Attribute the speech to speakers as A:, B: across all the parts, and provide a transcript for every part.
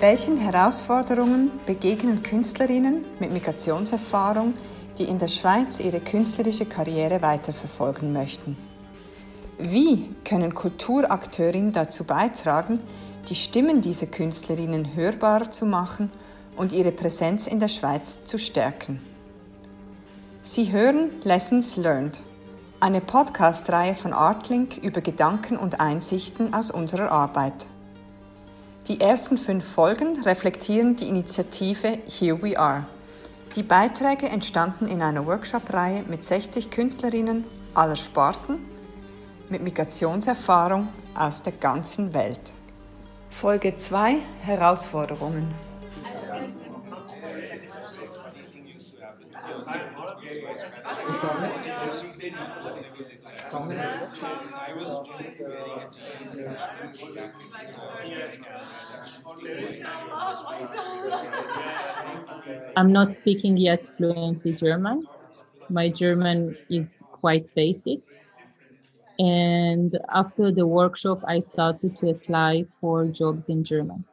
A: Welchen Herausforderungen begegnen Künstlerinnen mit Migrationserfahrung, die in der Schweiz ihre künstlerische Karriere weiterverfolgen möchten? Wie können Kulturakteurinnen dazu beitragen, die Stimmen dieser Künstlerinnen hörbarer zu machen und ihre Präsenz in der Schweiz zu stärken? Sie hören Lessons Learned, eine Podcast-Reihe von Artlink über Gedanken und Einsichten aus unserer Arbeit. Die ersten fünf Folgen reflektieren die Initiative Here We Are. Die Beiträge entstanden in einer Workshop-Reihe mit 60 Künstlerinnen aller Sparten mit Migrationserfahrung aus der ganzen Welt. Folge 2 Herausforderungen.
B: I'm not speaking yet fluently German. My German is quite basic. And after the workshop, I started to apply for jobs in German.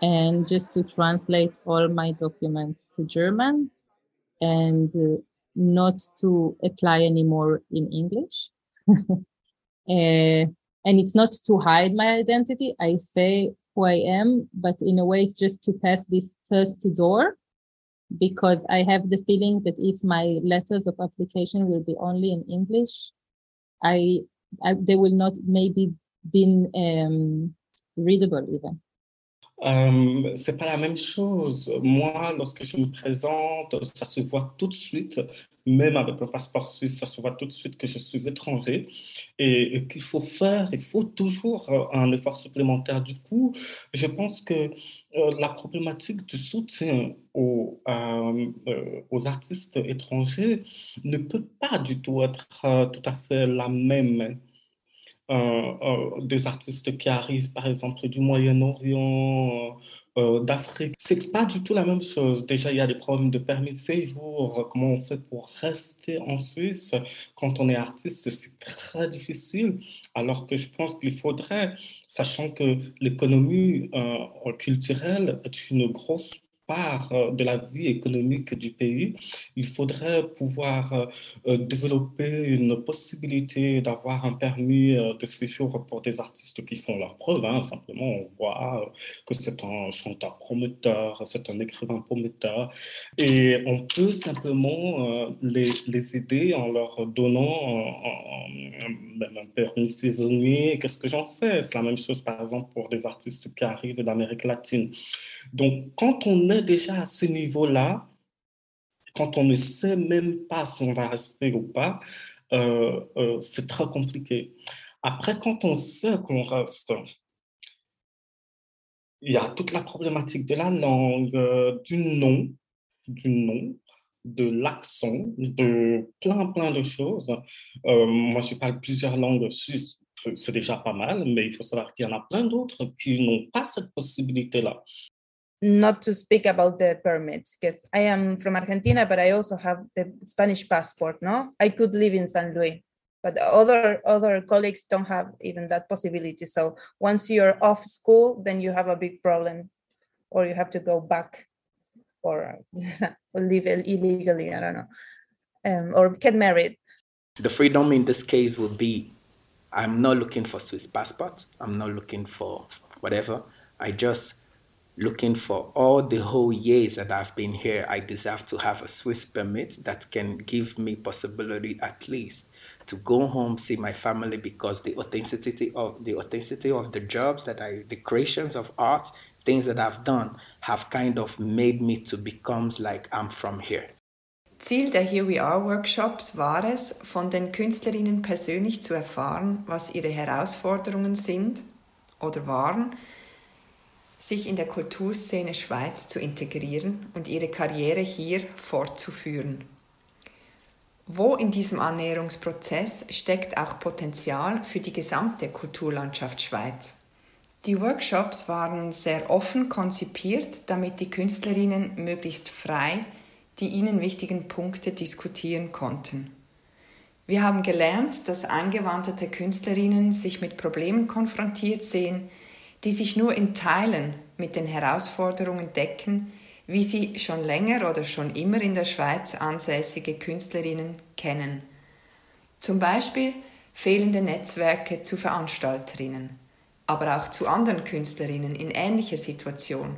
B: And just to translate all my documents to German and uh, not to apply anymore in English. uh, and it's not to hide my identity. I say who I am, but in a way, it's just to pass this first door because I have the feeling that if my letters of application will be only in English, I, I they will not maybe been um, readable even.
C: Euh, c'est pas la même chose. Moi, lorsque je me présente, ça se voit tout de suite, même avec un passeport suisse, ça se voit tout de suite que je suis étranger et, qu'il faut faire, il faut toujours euh, un effort supplémentaire. Du coup, je pense que euh, la problématique du soutien aux, artistes étrangers ne peut pas du tout être tout à fait la même des artistes qui arrivent, par exemple, du Moyen-Orient, euh, d'Afrique. C'est pas du tout la même chose. Déjà, il y a des problèmes de permis de séjour. Comment on fait pour rester en Suisse quand on est artiste? C'est très difficile. Alors que je pense qu'il faudrait, sachant que l'économie culturelle est une grosse part euh, de la vie économique du pays, il faudrait pouvoir euh, euh, développer une possibilité d'avoir un permis de séjour pour des artistes qui font leur preuve. Hein. Simplement, on voit que c'est un chanteur prometteur, c'est un écrivain prometteur, et on peut simplement les, les aider en leur donnant un, un permis saisonnier. Qu'est-ce que j'en sais? C'est la même chose, par exemple, pour des artistes qui arrivent d'Amérique latine. Donc, quand on est déjà à ce niveau-là, quand on ne sait même pas si on va rester ou pas, euh, euh, c'est très compliqué. Après, quand on sait qu'on reste, il y a toute la problématique de la langue, euh, du nom, du nom, de l'accent, de plein, plein de choses. moi, je parle plusieurs langues suisses, c'est déjà pas mal, mais il faut savoir qu'il y en a plein d'autres qui n'ont pas cette possibilité-là.
D: Not to speak about the permits because I am from Argentina, but I also have the Spanish passport. No, I could live in San Luis, but other other colleagues don't have even that possibility. So once you're off school, then you have a big problem, or you have to go back, or, live illegally. I don't know, um, or get married.
E: The freedom in this case would be, I'm not looking for Swiss passport. I'm not looking for whatever. I just looking for all the whole years that I've been here, I deserve to have a Swiss permit that can give me possibility at least to go home, see my family because the authenticity of the authenticity of the jobs that I the creations of art, things that I've done have kind of made me to become like I'm from here.
A: Ziel der Here We Are Workshops war es, von den Künstlerinnen persönlich zu erfahren, was ihre Herausforderungen sind oder waren sich in der Kulturszene Schweiz zu integrieren und ihre Karriere hier fortzuführen. Wo in diesem Annäherungsprozess steckt auch Potenzial für die gesamte Kulturlandschaft Schweiz? Die Workshops waren sehr offen konzipiert, damit die Künstlerinnen möglichst frei die ihnen wichtigen Punkte diskutieren konnten. Wir haben gelernt, dass eingewanderte Künstlerinnen sich mit Problemen konfrontiert sehen, die sich nur in Teilen mit den Herausforderungen decken, wie sie schon länger oder schon immer in der Schweiz ansässige Künstlerinnen kennen. Zum Beispiel fehlende Netzwerke zu Veranstalterinnen, aber auch zu anderen Künstlerinnen in ähnlicher Situation.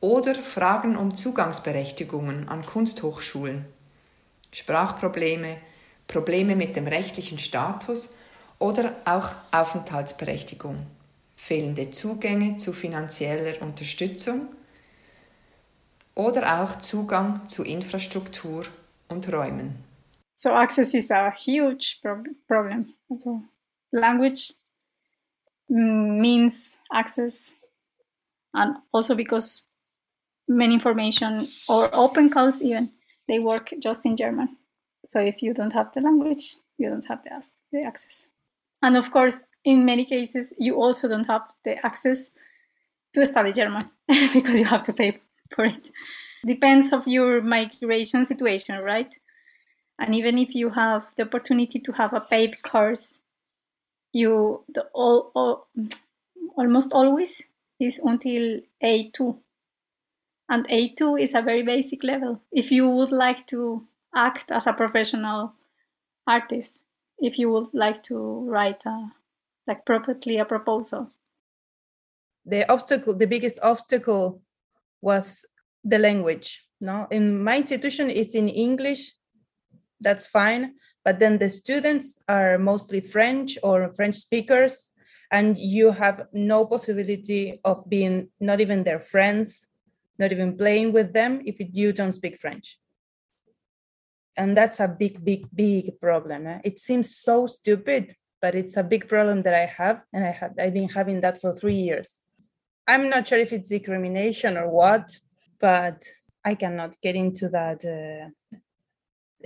A: Oder Fragen um Zugangsberechtigungen an Kunsthochschulen, Sprachprobleme, Probleme mit dem rechtlichen Status oder auch Aufenthaltsberechtigung, fehlende Zugänge zu finanzieller Unterstützung oder auch Zugang zu Infrastruktur und Räumen.
F: So access is a huge prob problem. So language means access and also because many information or open calls even they work just in German. So if you don't have the language, you don't have the, the access. And of course, in many cases, you also don't have the access to study German because you have to pay for it. Depends of your migration situation, right? And even if you have the opportunity to have a paid course, you the all, all almost always is until A2. And A2 is a very basic level. If you would like to act as a professional artist if you would like to write a, like properly a proposal.
D: The obstacle the biggest obstacle was the language no? In my institution is in english. That's fine. But then the students are mostly french or french speakers and you have no possibility of being not even their friends not even playing with them if you don't speak french and that's a big big big problem eh? it seems so stupid but it's a big problem that i have and i have i've been having that for three years. I'm not sure if it's discrimination or what but i cannot get into that uh,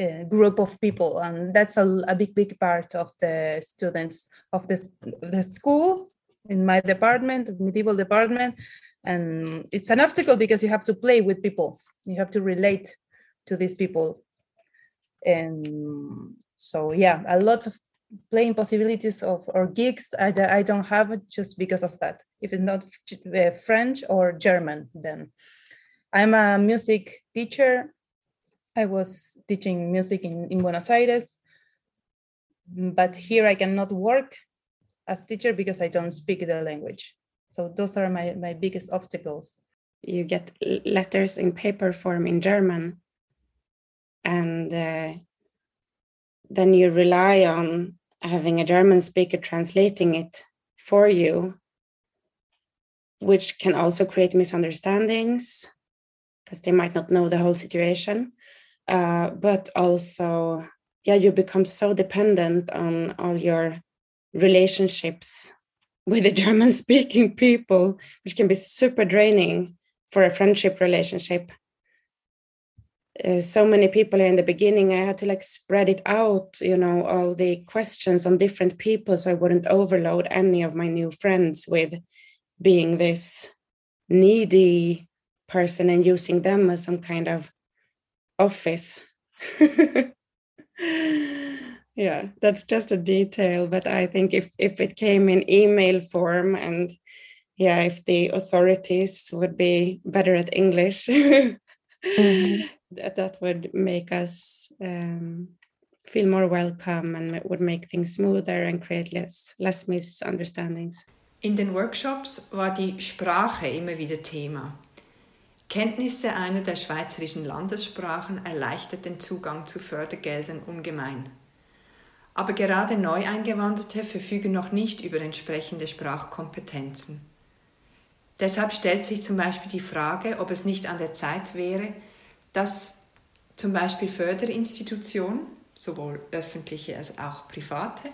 D: uh, group of people and that's a, a, big big part of the students of this the school in my department medieval department and it's an obstacle because you have to play with people. You have to relate to these people and so yeah a lot of playing possibilities of or gigs I, I don't have just because of that. If it's not uh, french or german then i'm a music teacher. I was teaching music in, in buenos aires. But here i cannot work as teacher because i don't speak the language. So those are my, my biggest obstacles.
G: You get letters in paper form in german and uh, then you rely on having a German speaker translating it for you, which can also create misunderstandings because they might not know the whole situation. Uh, but also, yeah, you become so dependent on all your relationships with the German speaking people, which can be super draining for a friendship relationship uh, so many people in the beginning i had to like spread it out you know all the questions on different people so i wouldn't overload any of my new friends with being this needy person and using them as some kind of office. Yeah that's just a detail but i think if if it came in email form and yeah if the authorities would be better at english mm-hmm that, would make us um, feel more welcome and would make things smoother and create less, less misunderstandings.
A: In den Workshops war die Sprache immer wieder Thema. Kenntnisse einer der schweizerischen Landessprachen erleichtert den Zugang zu Fördergeldern ungemein. Aber gerade Neueingewanderte verfügen noch nicht über entsprechende Sprachkompetenzen. Deshalb stellt sich zum Beispiel die Frage, ob es nicht an der Zeit wäre, dass zum Beispiel Förderinstitutionen, sowohl öffentliche als auch private,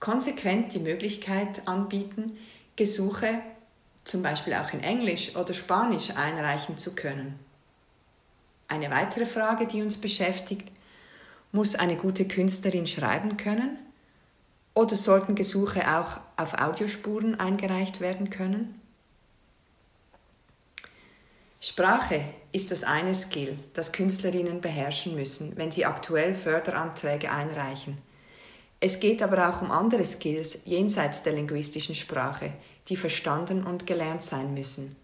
A: konsequent die Möglichkeit anbieten, Gesuche zum Beispiel auch in Englisch oder Spanisch einreichen zu können. Eine weitere Frage, die uns beschäftigt, muss eine gute Künstlerin schreiben können? Oder sollten Gesuche auch auf Audiospuren eingereicht werden können? Sprache ist das eine Skill, das Künstlerinnen beherrschen müssen, wenn sie aktuell Förderanträge einreichen. Es geht aber auch um andere Skills jenseits der linguistischen Sprache, die verstanden und gelernt sein müssen.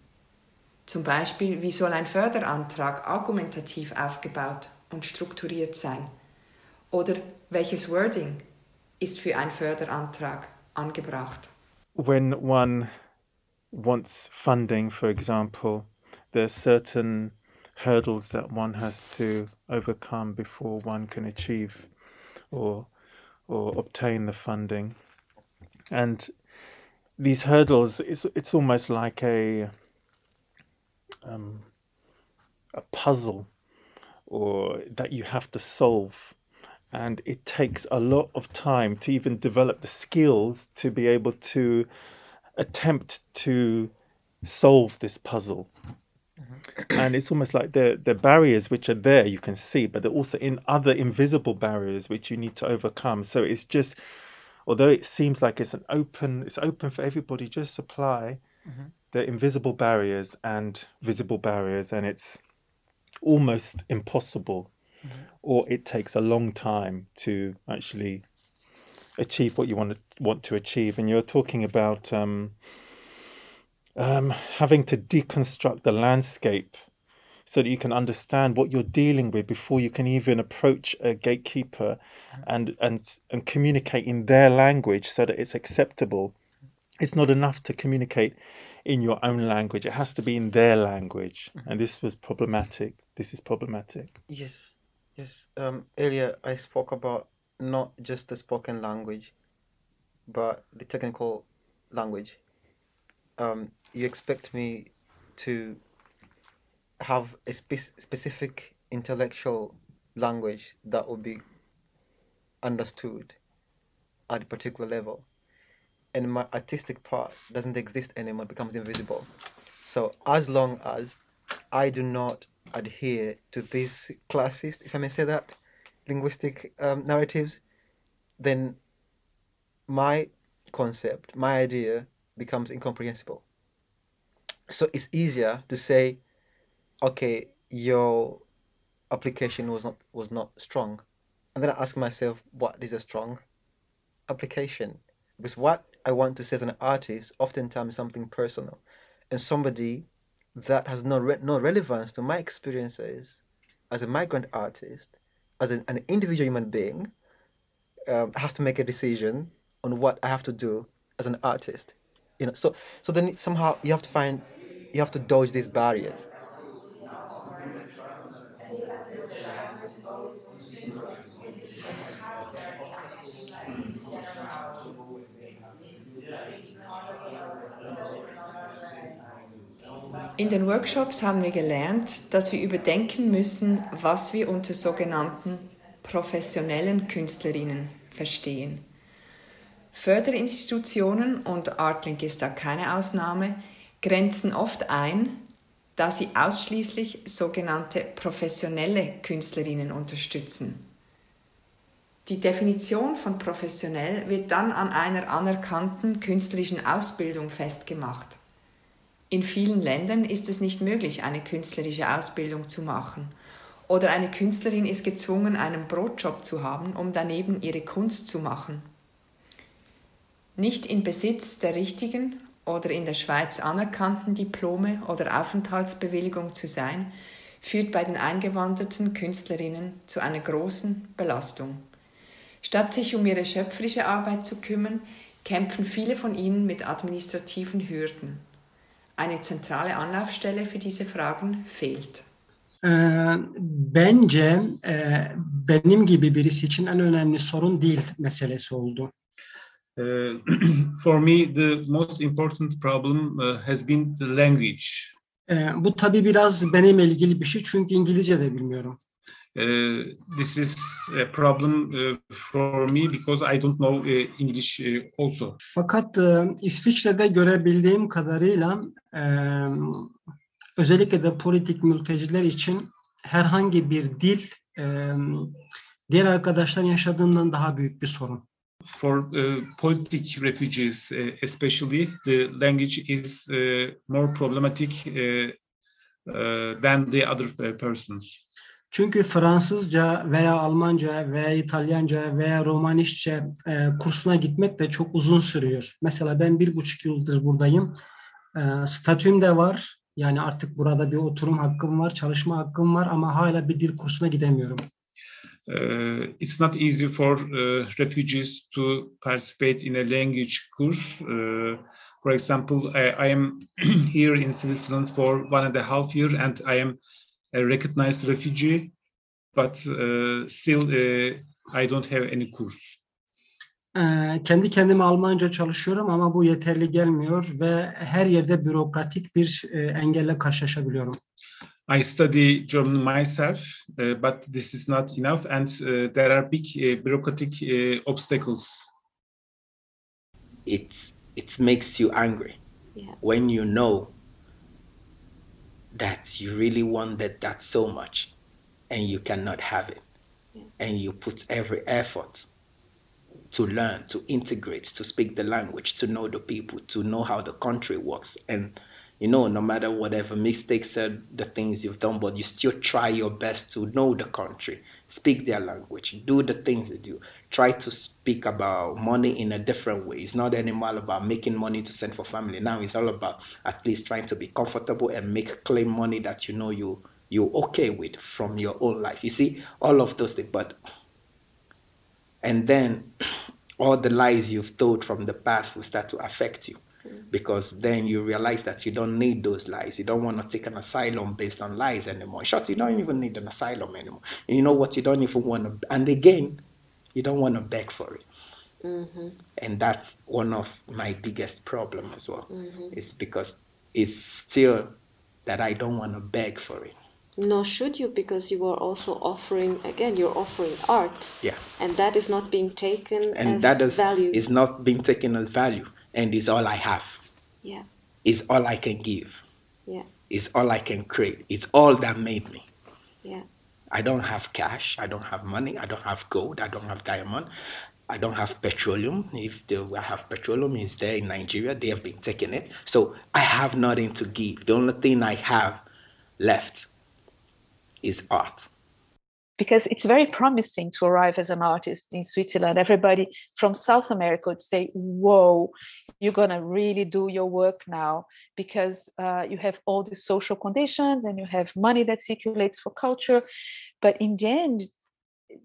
A: Zum Beispiel, wie soll ein Förderantrag argumentativ aufgebaut und strukturiert sein? Oder welches Wording ist für einen Förderantrag angebracht?
H: When one wants funding, for example, there are certain hurdles that one has to overcome before one can achieve or or obtain the funding. And these hurdles, it's, it's almost like a um, a puzzle or that you have to solve. And it takes a lot of time to even develop the skills to be able to attempt to solve this puzzle. Mm-hmm. And it's almost like the the barriers which are there you can see, but they're also in other invisible barriers which you need to overcome. So it's just although it seems like it's an open it's open for everybody, just apply mm-hmm. the invisible barriers and visible barriers and it's almost impossible mm-hmm. or it takes a long time to actually achieve what you want to want to achieve. And you're talking about um, um, having to deconstruct the landscape so that you can understand what you're dealing with before you can even approach a gatekeeper and and and communicate in their language so that it's acceptable. It's not enough to communicate in your own language. It has to be in their language. Mm-hmm. and this was problematic. This is problematic.
I: Yes. Yes. Um, earlier i spoke about not just the spoken language but the technical language. Um, you expect me to have a spe- specific intellectual language that will be understood at a particular level. And my artistic part doesn't exist anymore becomes invisible. So as long as i do not adhere to these classist if i may say that linguistic um, narratives then my concept my idea becomes incomprehensible so it's easier to say okay your application was not was not strong. And then i ask myself what is a strong application? Because what i want to say as an artist oftentimes something personal. And somebody that has no, re- no relevance to my experiences as a migrant artist as an, an individual human being um, has to make a decision on what i have to do as an artist you know so so then somehow you have to find you have to dodge these barriers.
A: In den Workshops haben wir gelernt, dass wir überdenken müssen, was wir unter sogenannten professionellen Künstlerinnen verstehen. Förderinstitutionen, und Artlink ist da keine Ausnahme, grenzen oft ein, da sie ausschließlich sogenannte professionelle Künstlerinnen unterstützen. Die Definition von professionell wird dann an einer anerkannten künstlerischen Ausbildung festgemacht. In vielen Ländern ist es nicht möglich, eine künstlerische Ausbildung zu machen, oder eine Künstlerin ist gezwungen, einen Brotjob zu haben, um daneben ihre Kunst zu machen. Nicht in Besitz der richtigen oder in der Schweiz anerkannten Diplome oder Aufenthaltsbewilligung zu sein, führt bei den eingewanderten Künstlerinnen zu einer großen Belastung. Statt sich um ihre schöpferische Arbeit zu kümmern, kämpfen viele von ihnen mit administrativen Hürden. Eine zentrale Anlaufstelle für diese Fragen fehlt.
J: Bence benim gibi birisi için en önemli sorun dil meselesi oldu.
K: Uh, for me, the most important problem uh, has been the language.
J: E, bu tabii biraz benimle ilgili bir şey çünkü İngilizce de bilmiyorum.
K: Uh, this is a problem uh, for me because I don't know uh, English uh, also.
J: Fakat e, İsviçre'de görebildiğim kadarıyla e, özellikle de politik mülteciler için herhangi bir dil e, diğer arkadaşların yaşadığından daha büyük bir sorun
K: for uh, politic refugees, uh, especially, the language is uh, more problematic uh, uh, than the other persons.
J: Çünkü Fransızca veya Almanca veya İtalyanca veya Romanişçe e, kursuna gitmek de çok uzun sürüyor. Mesela ben bir buçuk yıldır buradayım. E, statüm de var. Yani artık burada bir oturum hakkım var, çalışma hakkım var ama hala bir dil kursuna gidemiyorum.
K: Uh, it's not easy for uh, refugees to participate in a language course. Uh, for example, I, I am here in Switzerland for one and a half year and I am a recognized refugee, but uh, still uh, I don't have any course.
J: Kendi kendime Almanca çalışıyorum ama bu yeterli gelmiyor ve her yerde bürokratik bir engelle karşılaşabiliyorum.
K: I study German myself, uh, but this is not enough, and uh, there are big uh, bureaucratic uh, obstacles.
E: It it makes you angry
L: Yeah.
E: when you know that you really wanted that so much and you cannot have it.
L: Yeah.
E: And you put every effort to learn, to integrate, to speak the language, to know the people, to know how the country works. And you know, no matter whatever mistakes are the things you've done, but you still try your best to know the country, speak their language, do the things they do. Try to speak about money in a different way. It's not anymore about making money to send for family. Now it's all about at least trying to be comfortable and make claim money that you know you you're okay with from your own life. You see, all of those things, but and then all the lies you've told from the past will start to affect you because then you realize that you don't need those lies. You don't want to take an asylum based on lies anymore. In short, you don't even need an asylum anymore. And you know what? You don't even want to, and again, you don't want to beg for it.
L: hmm
E: And that's one of my biggest problem as well.
L: hmm
E: It's because it's still that I don't want to beg for it.
L: Nor should you, because you are also offering, again, you're offering art,
E: Yeah.
L: and that is not being taken
E: And
L: as
E: that is,
L: value.
E: is not being taken as value and it's all I have.
L: yeah,
E: It's all I can give.
L: yeah,
E: It's all I can create. It's all that made me.
L: yeah.
E: I don't have cash. I don't have money. I don't have gold. I don't have diamond. I don't have petroleum. If they have petroleum, it's there in Nigeria. They have been taking it. So I have nothing to give. The only thing I have left is art.
M: Because it's very promising to arrive as an artist in Switzerland. Everybody from South America would say, Whoa, you're going to really do your work now because uh, you have all the social conditions and you have money that circulates for culture. But in the end,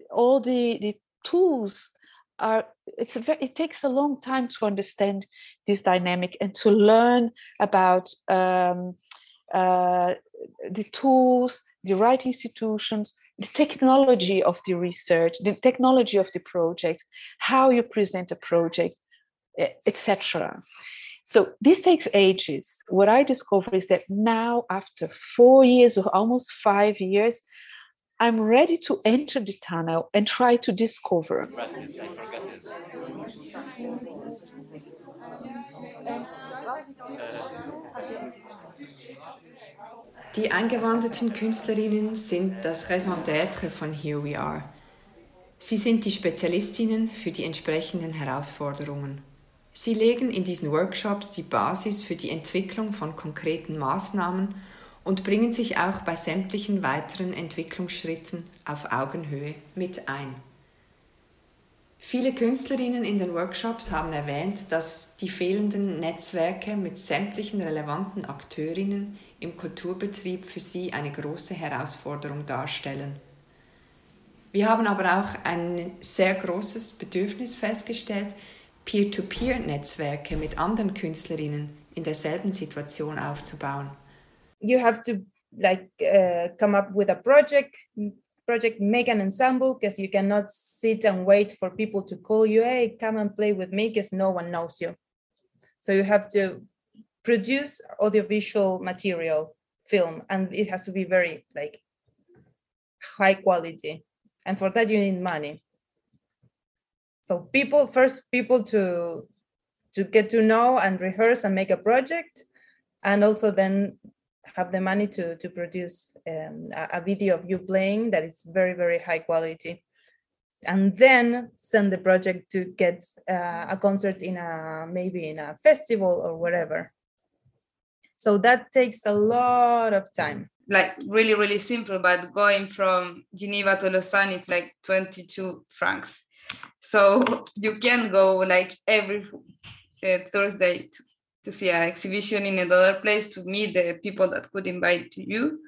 M: all the, the tools are it's very, it takes a long time to understand this dynamic and to learn about um, uh, the tools the right institutions the technology of the research the technology of the project how you present a project etc so this takes ages. What i discover is that now after four years or almost five years i'm ready to enter the tunnel and try to discover
A: Die eingewanderten Künstlerinnen sind das Raison d'être von Here We Are. Sie sind die Spezialistinnen für die entsprechenden Herausforderungen. Sie legen in diesen Workshops die Basis für die Entwicklung von konkreten Maßnahmen und bringen sich auch bei sämtlichen weiteren Entwicklungsschritten auf Augenhöhe mit ein. Viele Künstlerinnen in den Workshops haben erwähnt, dass die fehlenden Netzwerke mit sämtlichen relevanten Akteurinnen im Kulturbetrieb für sie eine große Herausforderung darstellen. Wir haben aber auch ein sehr großes Bedürfnis festgestellt, Peer-to-Peer-Netzwerke mit anderen Künstlerinnen in derselben Situation aufzubauen.
D: You have to like uh, come up with a project, project, make an ensemble because you cannot sit and wait for people to call you, hey, come and play with me because no one knows you. So you have to produce audiovisual material, film, and it has to be very like high quality. And for that you need money. So people first people to to get to know and rehearse and make a project, and also then have the money to to produce um, a, a video of you playing that is very very high quality and then send the project to get uh, a concert in a maybe in a festival or whatever So that takes a lot of time.
N: Like really, really simple, but going from Geneva to Lausanne, it's like 22 francs. So you can go like every uh, Thursday to, to see an exhibition in another place to meet the people that could invite to you.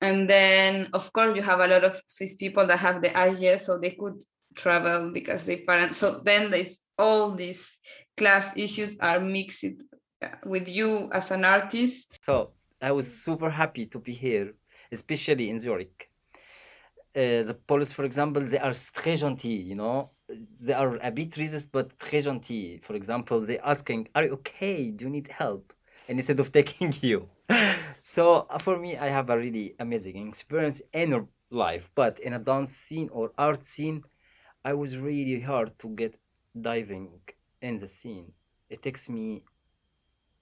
N: And then, of course, you have a lot of Swiss people that have the AGS, so they could travel because they parents. So then there's all these class issues are mixed with you as an artist.
O: So I was super happy to be here, especially in Zurich. Uh, the Polish, for example, they are très gentils, you know. They are a bit resist, but très gentils. For example, they asking, "Are you okay? Do you need help?" And instead of taking you. so uh, for me, I have a really amazing experience in life, but in a dance scene or art scene, I was really hard to get diving in the scene. It takes me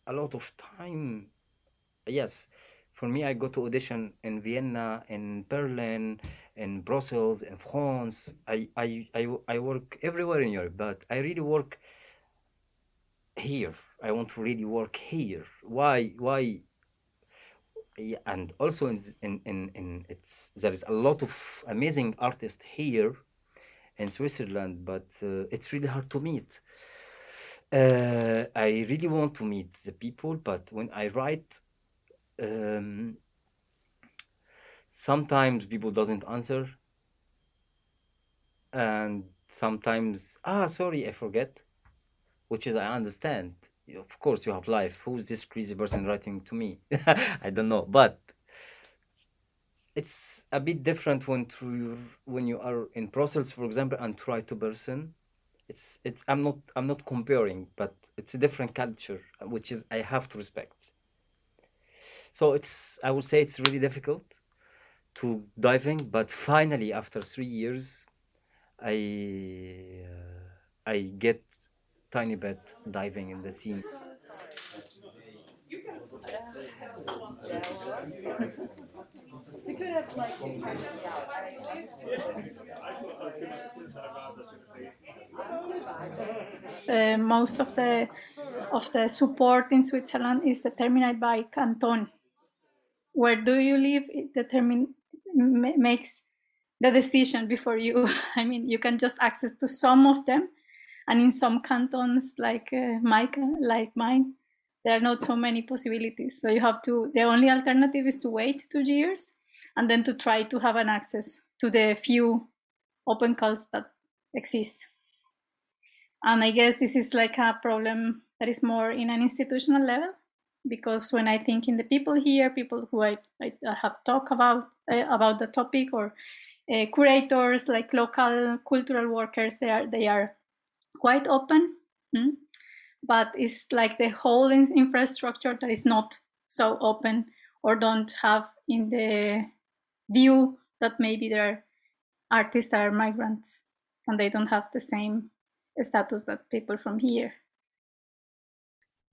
O: a lot of time. Yes, for me, I go to audition in Vienna, in Berlin, in Brussels, in France. I, I, I, I work everywhere in Europe, but I really work here. I want to really work here. Why? Why? Yeah, and also in, in, in, in it's there is a lot of amazing artists here in Switzerland, but uh, it's really hard to meet. Uh, I really want to meet the people, but when I write, um, sometimes people doesn't answer, and sometimes ah sorry I forget, which is I understand. Of course you have life. Who's this crazy person writing to me? I don't know, but it's a bit different when when you are in Brussels, for example, and try to person. It's it's I'm not I'm not comparing, but it's a different culture, which is I have to respect. So it's I would say it's really difficult to diving, but finally after three years, I uh, I get tiny bit diving in the scene.
F: Uh, most of the of the support in Switzerland is determined by canton. Where do you live? It determine makes the decision before you. I mean, you can just access to some of them, and in some cantons like uh, my like mine, there are not so many possibilities. So you have to. The only alternative is to wait two years and then to try to have an access to the few open calls that exist. And I guess this is like a problem that is more in an institutional level, because when I think in the people here, people who I, I have talked about uh, about the topic, or uh, curators like local cultural workers, they are they are quite open, hmm? but it's like the whole infrastructure that is not so open or don't have in the view that maybe there are artists that are migrants and they don't have the same status that people from here.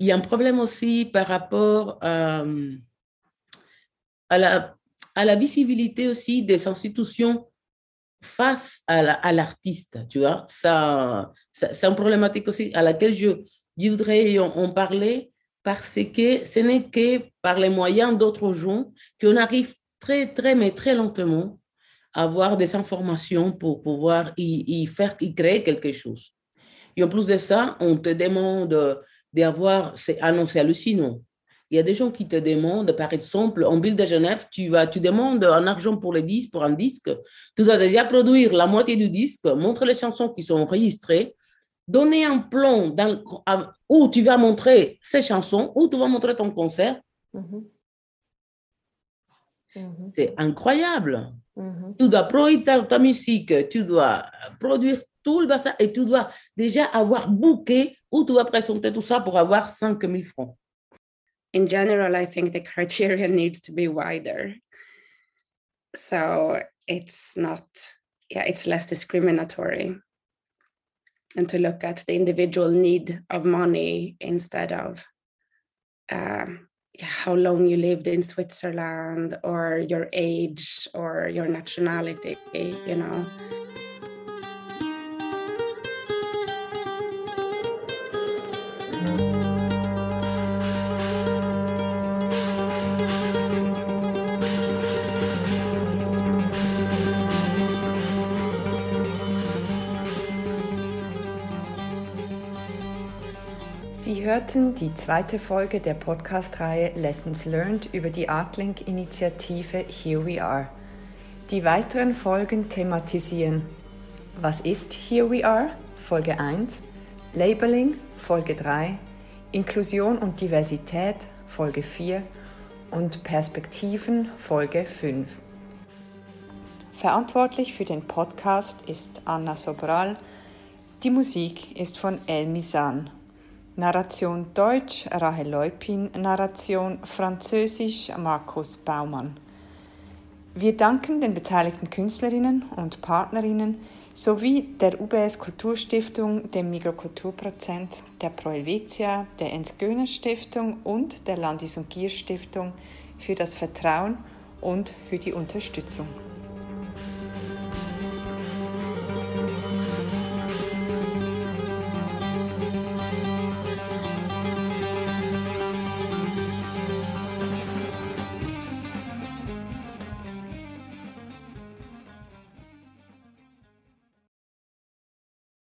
P: Il y a un problème aussi par rapport à, à, la, à visibilité aussi des institutions face à l'artiste, la, tu vois. Ça, c'est une problématique aussi à laquelle je, voudrais en, parler parce que ce n'est que par les moyens d'autres gens qu'on arrive très, très, mais très lentement avoir des informations pour pouvoir y, faire, y créer quelque chose. Et en plus de ça, on te demande d'avoir, c'est annoncé hallucinant. Il y a des gens qui te demandent, par exemple, en ville de Genève, tu, vas, tu demandes un argent pour les disques, pour un disque, tu dois déjà produire la moitié du disque, montrer les chansons qui sont enregistrées, donner un plan dans, où tu vas montrer ces chansons, où tu vas montrer ton concert. Mm -hmm. Mmh. C'est incroyable. Mmh. Tu dois produire ta, ta, musique, tu dois produire tout le bassin et tu dois déjà avoir booké où tu vas présenter tout ça pour avoir 5 000 francs.
G: In general, I think the criteria needs to be wider. So it's not, yeah, it's less discriminatory. And to look at the individual need of money instead of uh, how long you lived in Switzerland or your age or your nationality, you know.
A: Hörten die zweite Folge der Podcast-Reihe Lessons Learned über die Artlink-Initiative Here We Are. Die weiteren Folgen thematisieren Was ist Here We Are? Folge 1, Labeling Folge 3, Inklusion und Diversität Folge 4 und Perspektiven Folge 5. Verantwortlich für den Podcast ist Anna Sobral. Die Musik ist von El Misan. Narration Deutsch Rahel Leupin, Narration Französisch Markus Baumann. Wir danken den beteiligten Künstlerinnen und Partnerinnen sowie der UBS Kulturstiftung, dem Mikrokulturprozent, der Pro Helvetia, der Ernst Göhner Stiftung und der Landis- und Gier Stiftung für das Vertrauen und für die Unterstützung.